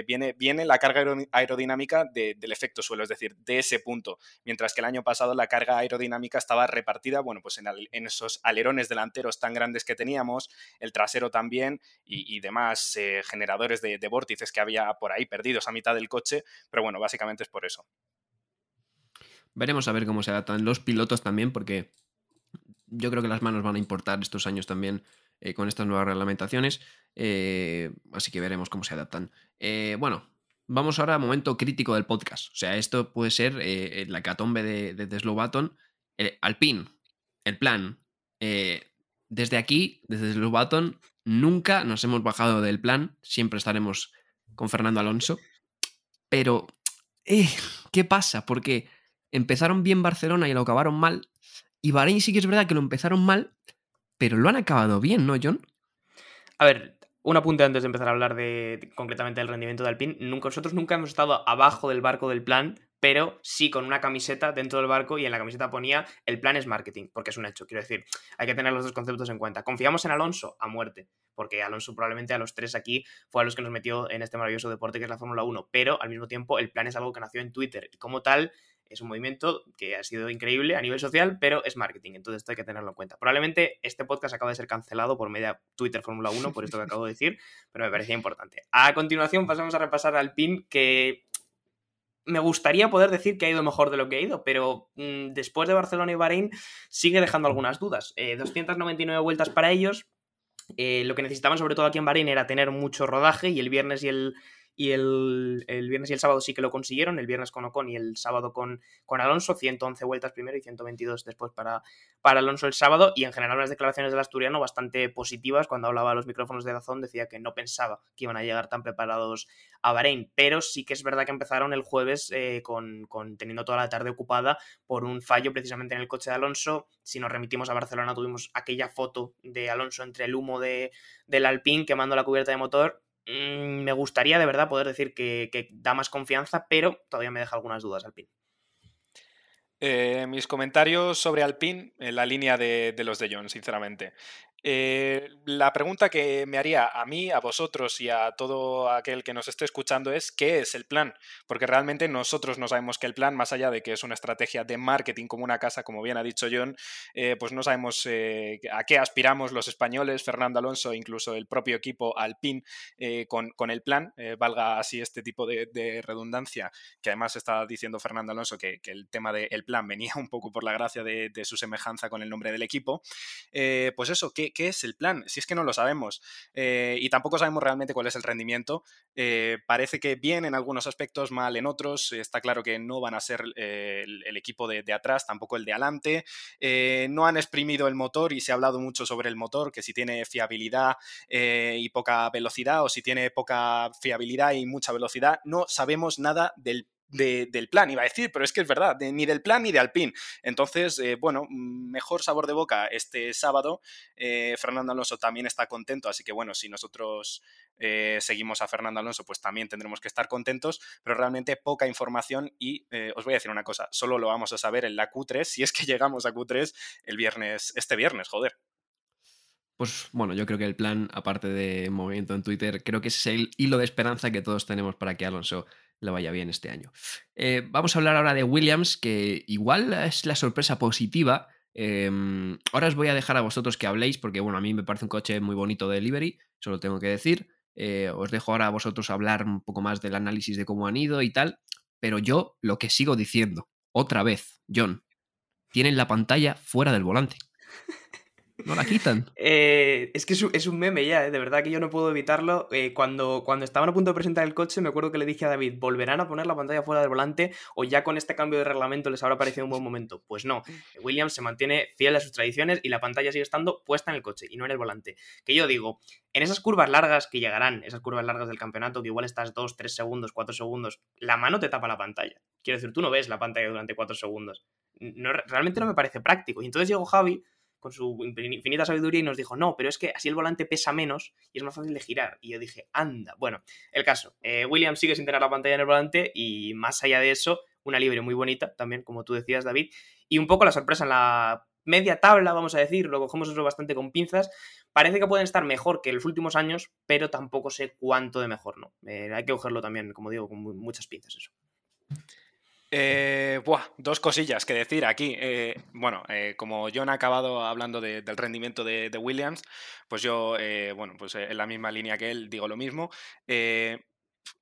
D: viene, viene la carga aerodinámica del efecto suelo, es decir, de ese punto, mientras que el año pasado la carga aerodinámica estaba repartida, bueno, pues en en esos alerones delanteros tan grandes que teníamos, el trasero también y, demás eh, generadores de, vórtices que había por ahí perdidos a mitad del coche, pero bueno, básicamente es por eso.
A: Veremos a ver cómo se adaptan los pilotos también, porque yo creo que las manos van a importar estos años también eh, con estas nuevas reglamentaciones, eh, así que veremos cómo se adaptan. bueno, vamos ahora al momento crítico del podcast. O sea, esto puede ser la catombe de, de, de Slow el plan. Eh, desde aquí, desde Button, nunca nos hemos bajado del plan. Siempre estaremos con Fernando Alonso. Pero, eh, ¿qué pasa? Porque empezaron bien Barcelona y lo acabaron mal. Y Bahrein sí que es verdad que lo empezaron mal, pero lo han acabado bien, ¿no, John?
C: A ver, un apunte antes de empezar a hablar de, concretamente del rendimiento de Alpine. Nunca, nosotros nunca hemos estado abajo del barco del plan pero sí con una camiseta dentro del barco y en la camiseta ponía el plan es marketing, porque es un hecho, quiero decir, hay que tener los dos conceptos en cuenta. Confiamos en Alonso a muerte, porque Alonso probablemente a los tres aquí fue a los que nos metió en este maravilloso deporte que es la Fórmula 1, pero al mismo tiempo el plan es algo que nació en Twitter y como tal es un movimiento que ha sido increíble a nivel social, pero es marketing, entonces esto hay que tenerlo en cuenta. Probablemente este podcast acaba de ser cancelado por media Twitter Fórmula 1, por esto que acabo de decir, pero me parecía importante. A continuación pasamos a repasar al PIN que me gustaría poder decir que ha ido mejor de lo que ha ido, pero mm, después de Barcelona y Bahrein sigue dejando algunas dudas. 299 eh, vueltas para ellos. Eh, lo que necesitaban sobre todo aquí en Bahrein era tener mucho rodaje y el viernes y el, y el, viernes y el sábado sí que lo consiguieron, el viernes con Ocon y el sábado con, con Alonso, 111 vueltas primero y 122 después para, para Alonso el sábado, y en general las declaraciones del asturiano bastante positivas, cuando hablaba a los micrófonos de Dazón decía que no pensaba que iban a llegar tan preparados a Bahrein, pero sí que es verdad que empezaron el jueves eh, con, con, teniendo toda la tarde ocupada por un fallo precisamente en el coche de Alonso, si nos remitimos a Barcelona tuvimos aquella foto de Alonso entre el humo de, del Alpine quemando la cubierta de motor, mm, me gustaría de verdad poder decir que, da más confianza, pero todavía me deja algunas dudas Alpine.
D: Eh, mis comentarios sobre Alpine en la línea de, de los de John, sinceramente. Eh, la pregunta que me haría a mí, a vosotros y a todo aquel que nos esté escuchando es ¿qué es el plan? Porque realmente nosotros no sabemos que el plan, más allá de que es una estrategia de marketing como una casa, como bien ha dicho John, eh, pues no sabemos eh, a qué aspiramos los españoles, Fernando Alonso, incluso el propio equipo Alpine, con, con, el plan, valga así este tipo de, redundancia, que además está diciendo Fernando Alonso que, el tema del plan [laughs] venía un poco por la gracia de, de, su semejanza con el nombre del equipo. pues eso, ¿qué, ¿qué, es el plan? Si es que no lo sabemos. Eh, y tampoco sabemos realmente cuál es el rendimiento. Eh, parece que bien en algunos aspectos, mal en otros. Está claro que no van a ser eh, el, equipo de, de, atrás, tampoco el de adelante. no han exprimido el motor y se ha hablado mucho sobre el motor, que si tiene fiabilidad y poca velocidad o si tiene poca fiabilidad y mucha velocidad. No sabemos nada del del plan, iba a decir, pero es que es verdad, ni del plan ni de Alpine. Entonces, eh, bueno, mejor sabor de boca este sábado. Eh, Fernando Alonso también está contento, así que bueno, si nosotros eh, seguimos a Fernando Alonso, pues también tendremos que estar contentos, pero realmente poca información y os voy a decir una cosa, solo lo vamos a saber en la Q3, si es que [laughs] llegamos a Q3 el viernes, este viernes, joder.
A: Pues bueno, yo creo que el plan, aparte de movimiento en Twitter, creo que es el hilo de esperanza que todos tenemos para que Alonso le vaya bien este año. Eh, vamos a hablar ahora de Williams, que igual es la sorpresa positiva. Em, ahora os voy a dejar a vosotros que habléis, porque bueno, a mí me parece un coche muy bonito de delivery, solo tengo que decir. Eh, os dejo ahora a vosotros hablar un poco más del análisis de cómo han ido y tal. Pero yo lo que sigo diciendo, otra vez, John, tienen la pantalla fuera del volante. [laughs] No la quitan.
C: Eh, es que es un, meme ya, ¿eh? de verdad que yo no puedo evitarlo. Eh, cuando, cuando estaban a punto de presentar el coche, me acuerdo que le dije a David, ¿volverán a poner la pantalla fuera del volante o ya con este cambio de reglamento les habrá parecido un buen momento? Pues no, Williams se mantiene fiel a sus tradiciones y la pantalla sigue estando puesta en el coche y no en el volante. Que yo digo, en esas curvas largas que llegarán, esas curvas largas del campeonato, que igual estás 2, 3 segundos, 4 segundos, la mano te tapa la pantalla. Quiero decir, tú no ves la pantalla durante 4 segundos. No, realmente no me parece práctico. Y entonces llegó Javi con su infinita sabiduría y nos dijo, no, pero es que así el volante pesa menos y es más fácil de girar. Y yo dije, anda. Bueno, el caso, eh, William sigue sin tener la pantalla en el volante y más allá de eso, una libre muy bonita también, como tú decías, David, y un poco la sorpresa en la media tabla, vamos a decir, lo cogemos eso bastante con pinzas. Parece que pueden estar mejor que los últimos años, pero tampoco sé cuánto de mejor, ¿no? Eh, hay que cogerlo también, como digo, con muchas pinzas eso.
D: Eh, buah, dos cosillas que decir aquí. Eh, bueno, eh, como John ha acabado hablando de, del rendimiento de, de, Williams, pues yo, eh, bueno, pues en la misma línea que él digo lo mismo.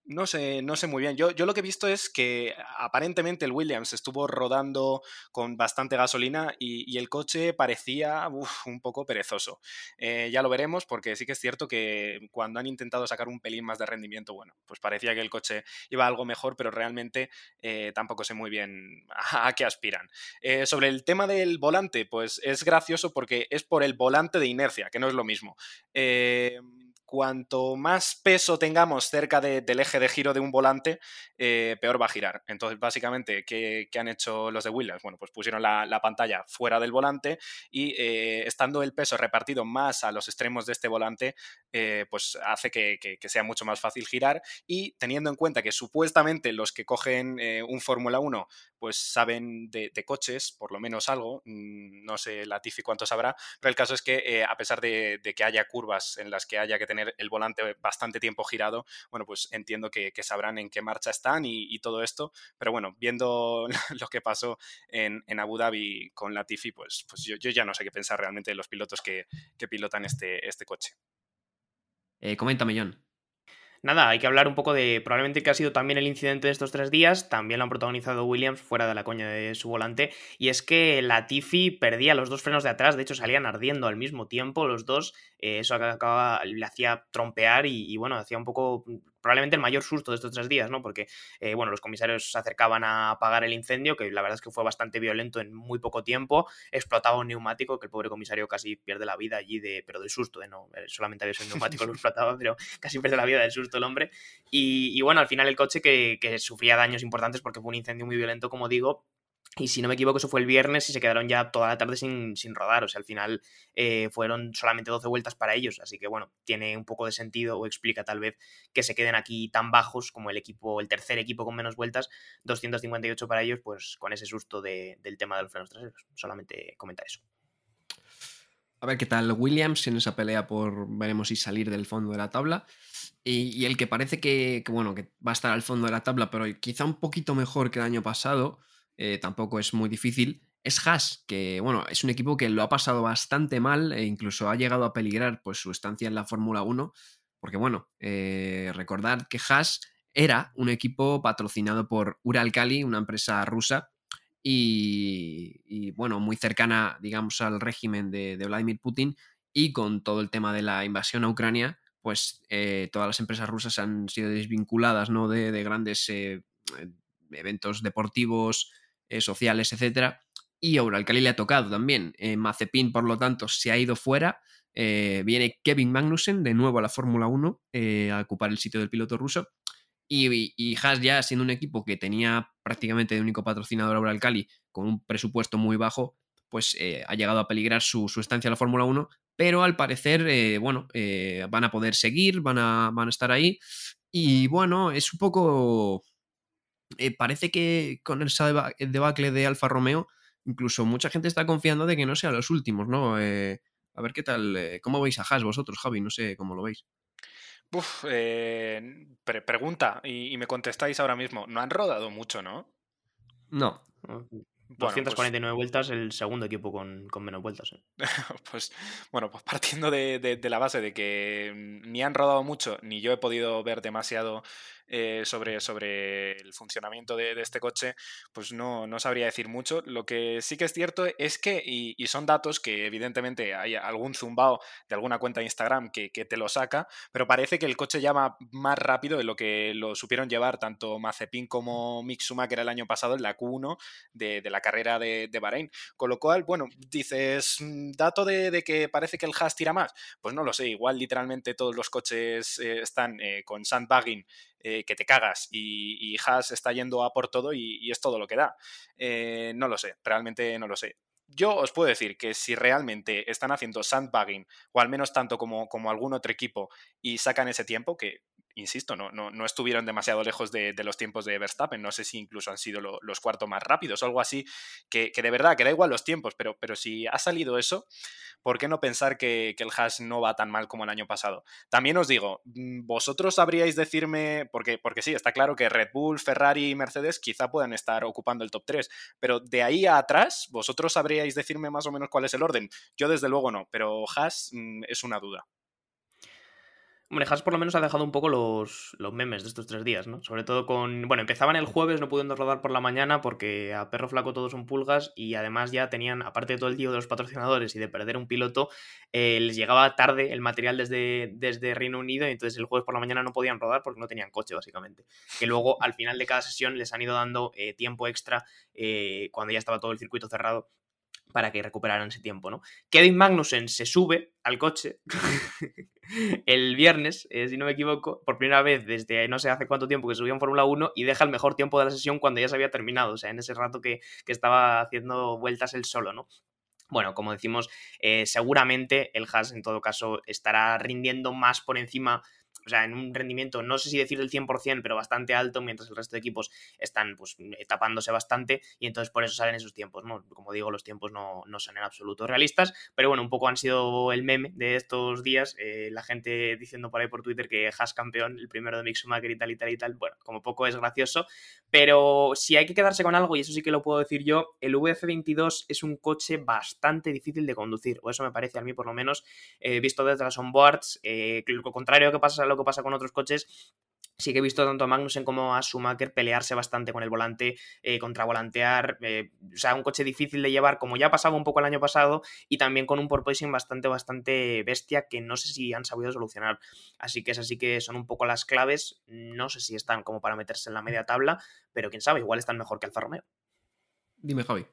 D: No sé, no sé muy bien. Yo, yo lo que he visto es que aparentemente el Williams estuvo rodando con bastante gasolina y, y el coche parecía un poco perezoso. Eh, ya lo veremos porque sí que es cierto que cuando han intentado sacar un pelín más de rendimiento, bueno, pues parecía que el coche iba algo mejor, pero realmente eh, tampoco sé muy bien a, a qué aspiran. Eh, sobre el tema del volante, pues es gracioso porque es por el volante de inercia, que no es lo mismo. Eh, cuanto más peso tengamos cerca de, del eje de giro de un volante, eh, peor va a girar. Entonces, básicamente, ¿qué, ¿qué, han hecho los de Williams? Bueno, pues pusieron la, la pantalla fuera del volante y eh, estando el peso repartido más a los extremos de este volante, eh, pues hace que, sea mucho más fácil girar y teniendo en cuenta que supuestamente los que cogen un Fórmula 1 pues saben de, coches, por lo menos algo, mm, no sé la Tifi cuánto sabrá, pero el caso es que a pesar de que haya curvas en las que haya que tener tener el volante bastante tiempo girado, bueno, pues entiendo que, sabrán en qué marcha están y, todo esto. Pero bueno, viendo [laughs] lo que pasó en, en Abu Dhabi con la Tifi, pues, pues yo, ya no sé qué pensar realmente de los pilotos que, que pilotan este, este coche.
A: Eh, coméntame, John
C: nada, hay que hablar un poco de probablemente que ha sido también el incidente de estos tres días, también lo han protagonizado Williams fuera de la coña de su volante, y es que la Tiffy perdía los dos frenos de atrás, de hecho salían ardiendo al mismo tiempo los dos, eh, eso acababa, le hacía trompear y, y, bueno, hacía un poco probablemente el mayor susto de estos tres días, ¿no? Porque, eh, bueno, los comisarios se acercaban a apagar el incendio, que la verdad es que fue bastante violento en muy poco tiempo, explotaba un neumático, que el pobre comisario casi pierde la vida allí, de, pero de susto, ¿eh? No, eh, solamente había sido un neumático lo explotaba, pero casi pierde la vida del susto el hombre. Y, y bueno, al final el coche que sufría daños importantes porque fue un incendio muy violento, como digo, y si no me equivoco, eso fue el viernes y se quedaron ya toda la tarde sin, sin rodar. O sea, al final eh, fueron solamente 12 vueltas para ellos. Así que bueno, tiene un poco de sentido o explica tal vez que se queden aquí tan bajos como el equipo, el tercer equipo con menos vueltas, 258 para ellos, pues con ese susto del tema de los frenos traseros. Solamente comentar eso.
A: A ver qué tal Williams en esa pelea por veremos si salir del fondo de la tabla. Y, el que parece que, que, bueno, que va a estar al fondo de la tabla, pero quizá un poquito mejor que el año pasado, eh, tampoco es muy difícil, es Haas, que bueno, es un equipo que lo ha pasado bastante mal e incluso ha llegado a peligrar pues, su estancia en la Fórmula 1, porque bueno, eh, recordad que Haas era un equipo patrocinado por Uralkali, una empresa rusa, y, bueno, muy cercana, digamos, al régimen de, Vladimir Putin, y con todo el tema de la invasión a Ucrania, pues eh, todas las empresas rusas han sido desvinculadas ¿no? de, de grandes eventos deportivos, eh, sociales, etcétera. Y a Uralcali le ha tocado también. Eh, Mazepin, por lo tanto, se ha ido fuera. Eh, viene Kevin Magnussen de nuevo a la Fórmula 1 a ocupar el sitio del piloto ruso. Y, y, Haas ya siendo un equipo que tenía prácticamente de único patrocinador a Uralcali con un presupuesto muy bajo, pues ha llegado a peligrar su, estancia en la Fórmula 1, pero al parecer, bueno, van a poder seguir, van a, van a estar ahí. Y bueno, es un poco eh, parece que con el debacle de Alfa Romeo, incluso mucha gente está confiando de que no sean los últimos, ¿no? Eh, a ver qué tal, eh, ¿cómo veis a Haas vosotros, Javi? No sé cómo lo veis.
D: Uf, pregunta, y, me contestáis ahora mismo, no han rodado mucho, ¿no?
A: No.
C: 249 pues vueltas, el segundo equipo con, menos vueltas. [laughs]
D: pues bueno, pues partiendo de, la base de que ni han rodado mucho, ni yo he podido ver demasiado eh, sobre, sobre el funcionamiento de, este coche, pues no, no, sabría decir mucho. Lo que sí que es cierto es que, y, son datos que evidentemente hay algún zumbao de alguna cuenta de Instagram que, te lo saca, pero parece que el coche va más rápido de lo que lo supieron llevar tanto Mazepin como Mick Schumacher el año pasado en la Q1 de, la carrera de, Bahrein. Con lo cual, bueno, dices, mm, dato de, que parece que el Haas tira más. Pues no lo sé, igual literalmente todos los coches eh, están eh, con sandbagging eh, que te cagas y, y, Haas está yendo a por todo y, es todo lo que da. Eh, no lo sé, realmente no lo sé. Yo os puedo decir que si realmente están haciendo sandbagging, o al menos tanto como, como algún otro equipo, y sacan ese tiempo, que insisto, no, no, no estuvieron demasiado lejos de, los tiempos de Verstappen. No sé si incluso han sido los cuartos más rápidos o algo así, que, de verdad, que da igual los tiempos, pero, pero si ha salido eso, ¿por qué no pensar que, el Haas no va tan mal como el año pasado? También os digo, mm, vosotros sabríais decirme, porque, porque sí, está claro que Red Bull, Ferrari y Mercedes quizá puedan estar ocupando el top 3, pero de ahí a atrás, ¿vosotros sabríais decirme más o menos cuál es el orden? Yo desde luego no, pero Haas mm, es una duda.
C: Hombre, por lo menos ha dejado un poco los, los, memes de estos tres días, ¿no? Sobre todo con. Bueno, empezaban el jueves, no pudiendo rodar por la mañana porque a perro flaco todos son pulgas y además ya tenían, aparte de todo el tío de los patrocinadores y de perder un piloto, eh, les llegaba tarde el material desde, desde Reino Unido y entonces el jueves por la mañana no podían rodar porque no tenían coche, básicamente. Que luego al final de cada sesión les han ido dando eh, tiempo extra eh, cuando ya estaba todo el circuito cerrado para que recuperaran ese tiempo, ¿no? Kevin Magnussen se sube al coche [laughs] el viernes, eh, si no me equivoco, por primera vez desde no sé hace cuánto tiempo que subió en Fórmula 1 y deja el mejor tiempo de la sesión cuando ya se había terminado, o sea, en ese rato que, estaba haciendo vueltas él solo, ¿no? Bueno, como decimos, eh, seguramente el Haas en todo caso estará rindiendo más por encima o sea, en un rendimiento, no sé si decir el 100%, pero bastante alto, mientras el resto de equipos están pues tapándose bastante y entonces por eso salen esos tiempos, ¿no? Como digo, los tiempos no, son en absoluto realistas, pero bueno, un poco han sido el meme de estos días, eh, la gente diciendo por ahí por Twitter que Haas campeón, el primero de Mick Schumacher y tal y tal y tal, bueno, como poco es gracioso, pero si hay que quedarse con algo, y eso sí que lo puedo decir yo, el VF22 es un coche bastante difícil de conducir, o eso me parece a mí por lo menos, eh, visto desde las onboards, eh, lo contrario que pasa lo que pasa con otros coches, sí que he visto tanto a Magnussen como a Schumacher pelearse bastante con el volante, eh, contravolantear, eh, o sea, un coche difícil de llevar, como ya pasaba un poco el año pasado, y también con un porpoising bastante, bastante bestia que no sé si han sabido solucionar. Así que es así que son un poco las claves, no sé si están como para meterse en la media tabla, pero quién sabe, igual están mejor que Alfa Romeo.
A: Dime, Javi.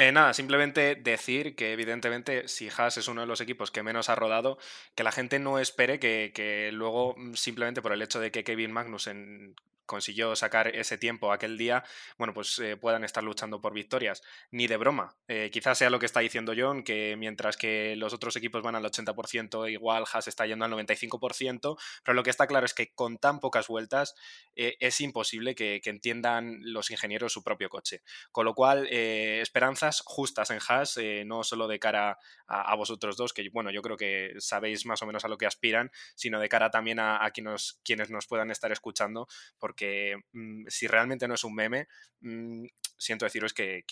D: Eh, nada, simplemente decir que evidentemente si Haas es uno de los equipos que menos ha rodado, que la gente no espere que, luego mm, simplemente por el hecho de que Kevin Magnussen consiguió sacar ese tiempo aquel día, bueno, pues eh, puedan estar luchando por victorias. Ni de broma. Eh, quizás sea lo que está diciendo John, que mientras que los otros equipos van al 80%, igual Haas está yendo al 95%, pero lo que está claro es que con tan pocas vueltas es imposible que, entiendan los ingenieros su propio coche. Con lo cual, esperanzas justas en Haas, no solo de cara a, vosotros dos, que bueno, yo creo que sabéis más o menos a lo que aspiran, sino de cara también a, quienes, nos puedan estar escuchando, porque mm, si realmente no es un meme, mm, siento deciros que,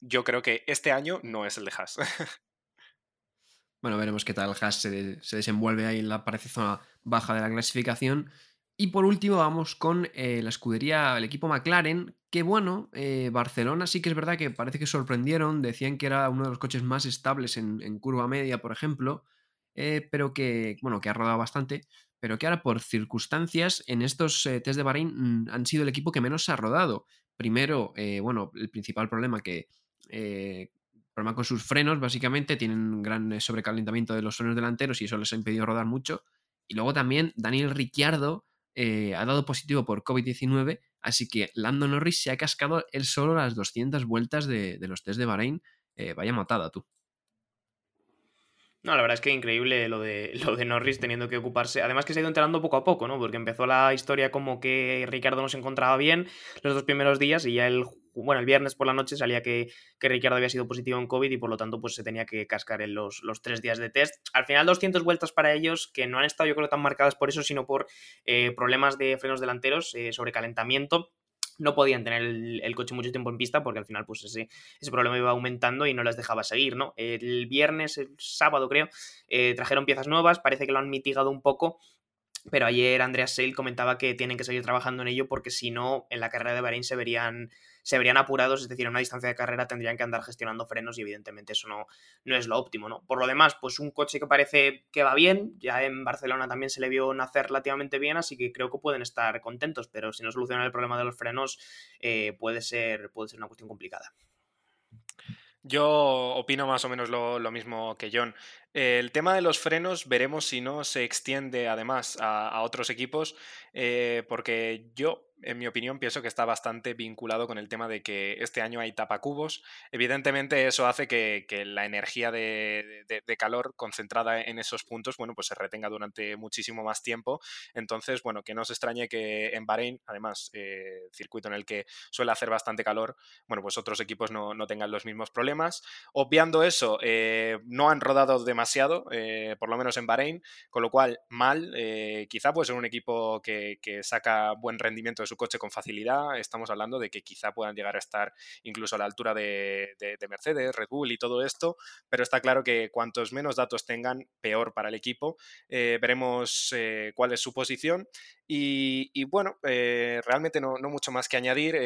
D: yo creo que este año no es el de Haas. [laughs]
A: Bueno, veremos qué tal Haas se, desenvuelve ahí en la parece zona baja de la clasificación. Y por último vamos con eh, la escudería, el equipo McLaren, que bueno, eh, Barcelona sí que es verdad que parece que sorprendieron, decían que era uno de los coches más estables en, curva media, por ejemplo, eh, pero que, bueno, que ha rodado bastante, pero que ahora por circunstancias en estos eh, test de Bahrein mm, han sido el equipo que menos se ha rodado. Primero, eh, bueno, el principal problema que... Problema con sus frenos, básicamente, tienen un gran sobrecalentamiento de los frenos delanteros y eso les ha impedido rodar mucho. Y luego también Daniel Ricciardo ha dado positivo por COVID-19, así que Lando Norris se ha cascado él solo las 200 vueltas de, los test de Bahrein. vaya matada tú.
C: No, la verdad es que increíble lo de, lo de Norris teniendo que ocuparse. Además que se ha ido enterando poco a poco, ¿no? Porque empezó la historia como que Ricardo no se encontraba bien los dos primeros días y ya el, bueno, el viernes por la noche salía que, que Ricardo había sido positivo en COVID y por lo tanto pues se tenía que cascar en los, los tres días de test. Al final 200 vueltas para ellos que no han estado yo creo tan marcadas por eso, sino por eh, problemas de frenos delanteros, eh, sobrecalentamiento no podían tener el, coche mucho tiempo en pista porque al final pues ese, problema iba aumentando y no les dejaba seguir, ¿no? El viernes, el sábado creo, eh, trajeron piezas nuevas, parece que lo han mitigado un poco, pero ayer Andreas Seil comentaba que tienen que seguir trabajando en ello porque si no, en la carrera de Bahrein se verían se verían apurados, es decir, en una distancia de carrera tendrían que andar gestionando frenos y evidentemente eso no, no es lo óptimo, ¿no? Por lo demás, pues un coche que parece que va bien, ya en Barcelona también se le vio nacer relativamente bien, así que creo que pueden estar contentos, pero si no solucionan el problema de los frenos eh, puede, ser, puede ser una cuestión complicada.
D: Yo opino más o menos lo, mismo que John. El tema de los frenos veremos si no se extiende además a, otros equipos, eh, porque yo en mi opinión, pienso que está bastante vinculado con el tema de que este año hay tapacubos. Evidentemente, eso hace que, la energía de, calor concentrada en esos puntos, bueno, pues se retenga durante muchísimo más tiempo. Entonces, bueno, que no se extrañe que en Bahrein, además, eh, circuito en el que suele hacer bastante calor, bueno, pues otros equipos no, tengan los mismos problemas. Obviando eso, eh, no han rodado demasiado, eh, por lo menos en Bahrein, con lo cual, mal, quizá puede ser un equipo que, saca buen rendimiento su coche con facilidad, estamos hablando de que quizá puedan llegar a estar incluso a la altura de, Mercedes, Red Bull y todo esto, pero está claro que cuantos menos datos tengan, peor para el equipo. Eh, veremos eh, cuál es su posición y, bueno, eh, realmente no, no, mucho más que añadir.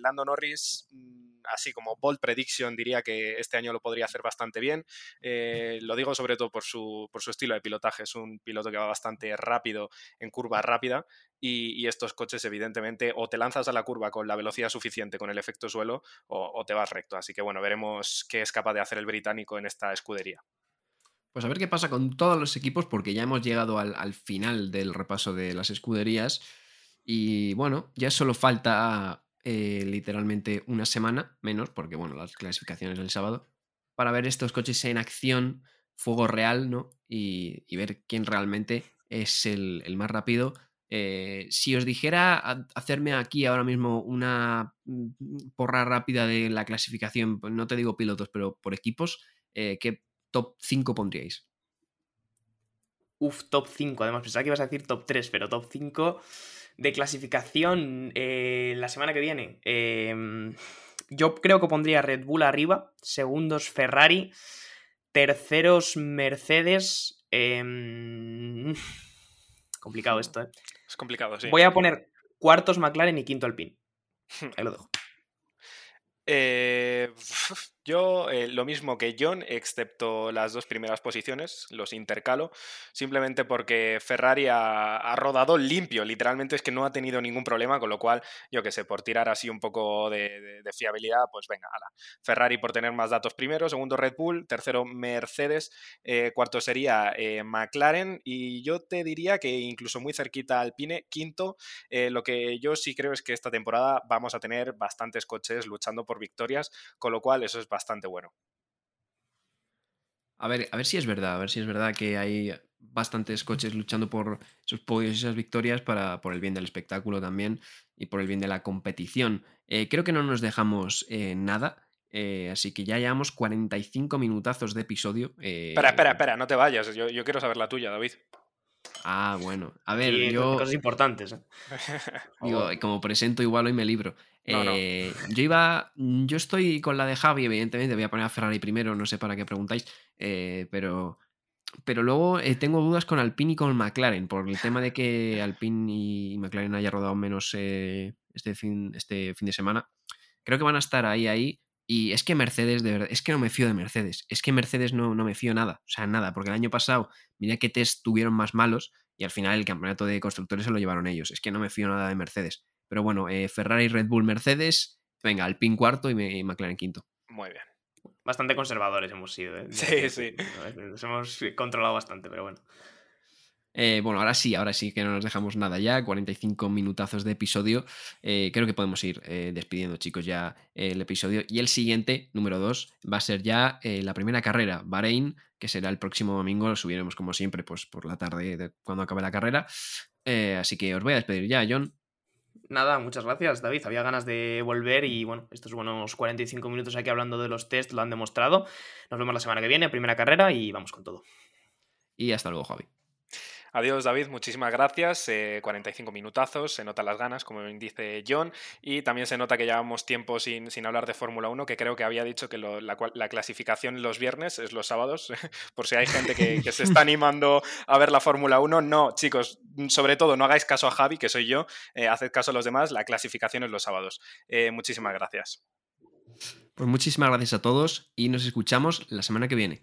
D: Lando Norris mm, así como bold prediction, diría que este año lo podría hacer bastante bien. Eh, lo digo sobre todo por su, por su estilo de pilotaje. Es un piloto que va bastante rápido en curva rápida y, estos coches, evidentemente, o te lanzas a la curva con la velocidad suficiente con el efecto suelo o, te vas recto. Así que bueno, veremos qué es capaz de hacer el británico en esta escudería.
A: Pues a ver qué pasa con todos los equipos, porque ya hemos llegado al, al, final del repaso de las escuderías. Y bueno, ya solo falta eh, literalmente una semana menos, porque bueno, las clasificaciones del sábado, para ver estos coches en acción, fuego real, ¿no? Y, ver quién realmente es el, más rápido. Eh, si os dijera hacerme aquí ahora mismo una mm, porra rápida de la clasificación, pues no te digo pilotos, pero por equipos, eh, ¿qué top 5 pondríais?
C: Uf, top 5. Además, pensaba que ibas a decir top 3, pero top 5 de clasificación eh, la semana que viene. Em, yo creo que pondría Red Bull arriba, segundos Ferrari, terceros Mercedes. Em, [laughs] complicado esto, ¿eh?
D: Es complicado, sí.
C: Voy a poner cuartos McLaren y quinto Alpine. [laughs] Ahí lo dejo.
D: Eh, [laughs] Yo eh, lo mismo que John, excepto las dos primeras posiciones, los intercalo, simplemente porque Ferrari ha, rodado limpio, literalmente es que no ha tenido ningún problema, con lo cual, yo que sé, por tirar así un poco de, fiabilidad, pues venga, ala. Ferrari por tener más datos primero, segundo Red Bull, tercero Mercedes, eh, cuarto sería eh, McLaren y yo te diría que incluso muy cerquita Alpine, quinto, lo que yo sí creo es que esta temporada vamos a tener bastantes coches luchando por victorias, con lo cual eso es bastante bueno.
A: A ver, a ver si es verdad, a ver si es verdad que hay bastantes coches luchando por esos podios y esas victorias para, por el bien del espectáculo también y por el bien de la competición. Eh, creo que no nos dejamos eh, nada. Eh, así que ya llevamos 45 minutazos de episodio.
D: Espera, espera, espera, no te vayas. Yo, yo quiero saber la tuya, David.
A: Ah, bueno. A ver, yo.
C: Cosas importantes. ¿eh? [laughs]
A: Digo, como presento, igual hoy me libro. Eh, yo iba. Yo estoy con la de Javi, evidentemente. Voy a poner a Ferrari primero, no sé para qué preguntáis. Eh, pero. Pero luego tengo dudas con Alpine y con McLaren, por el tema de que Alpine y McLaren haya rodado menos este, fin, este fin de semana. Creo que van a estar ahí, ahí. Y es que Mercedes, de verdad, es que no me fío de Mercedes. Es que Mercedes no, no me fío nada. O sea, nada. Porque el año pasado, mira qué test tuvieron más malos y al final el campeonato de constructores se lo llevaron ellos. Es que no me fío nada de Mercedes. Pero bueno, eh, Ferrari, Red Bull, Mercedes. Venga, Alpine cuarto y, McLaren quinto.
D: Muy bien.
C: Bastante conservadores hemos sido. ¿eh?
D: Sí, sí.
C: Nos hemos controlado bastante, pero bueno.
A: Eh, bueno, ahora sí, ahora sí que no nos dejamos nada ya, 45 minutazos de episodio. Eh, creo que podemos ir eh, despidiendo, chicos, ya el episodio. Y el siguiente, número 2, va a ser ya la primera carrera, Bahrein, que será el próximo domingo. Lo subiremos, como siempre, pues por la tarde cuando acabe la carrera. así que os voy a despedir ya, John.
C: Nada, muchas gracias, David. Había ganas de volver y bueno, estos buenos 45 minutos aquí hablando de los test lo han demostrado. Nos vemos la semana que viene, primera carrera y vamos con todo.
A: Y hasta luego, Javi.
D: Adiós, David, muchísimas gracias. 45 eh, minutazos, se notan las ganas, como dice John, y también se nota que llevamos tiempo sin, sin hablar de Fórmula 1, que creo que había dicho que la, clasificación los viernes es los sábados, [laughs] por si hay gente que, se está animando a ver la Fórmula 1. No, chicos, sobre todo no hagáis caso a Javi, que soy yo, eh, haced caso a los demás, la clasificación es los sábados. Eh, muchísimas gracias.
A: Pues muchísimas gracias a todos y nos escuchamos la semana que viene.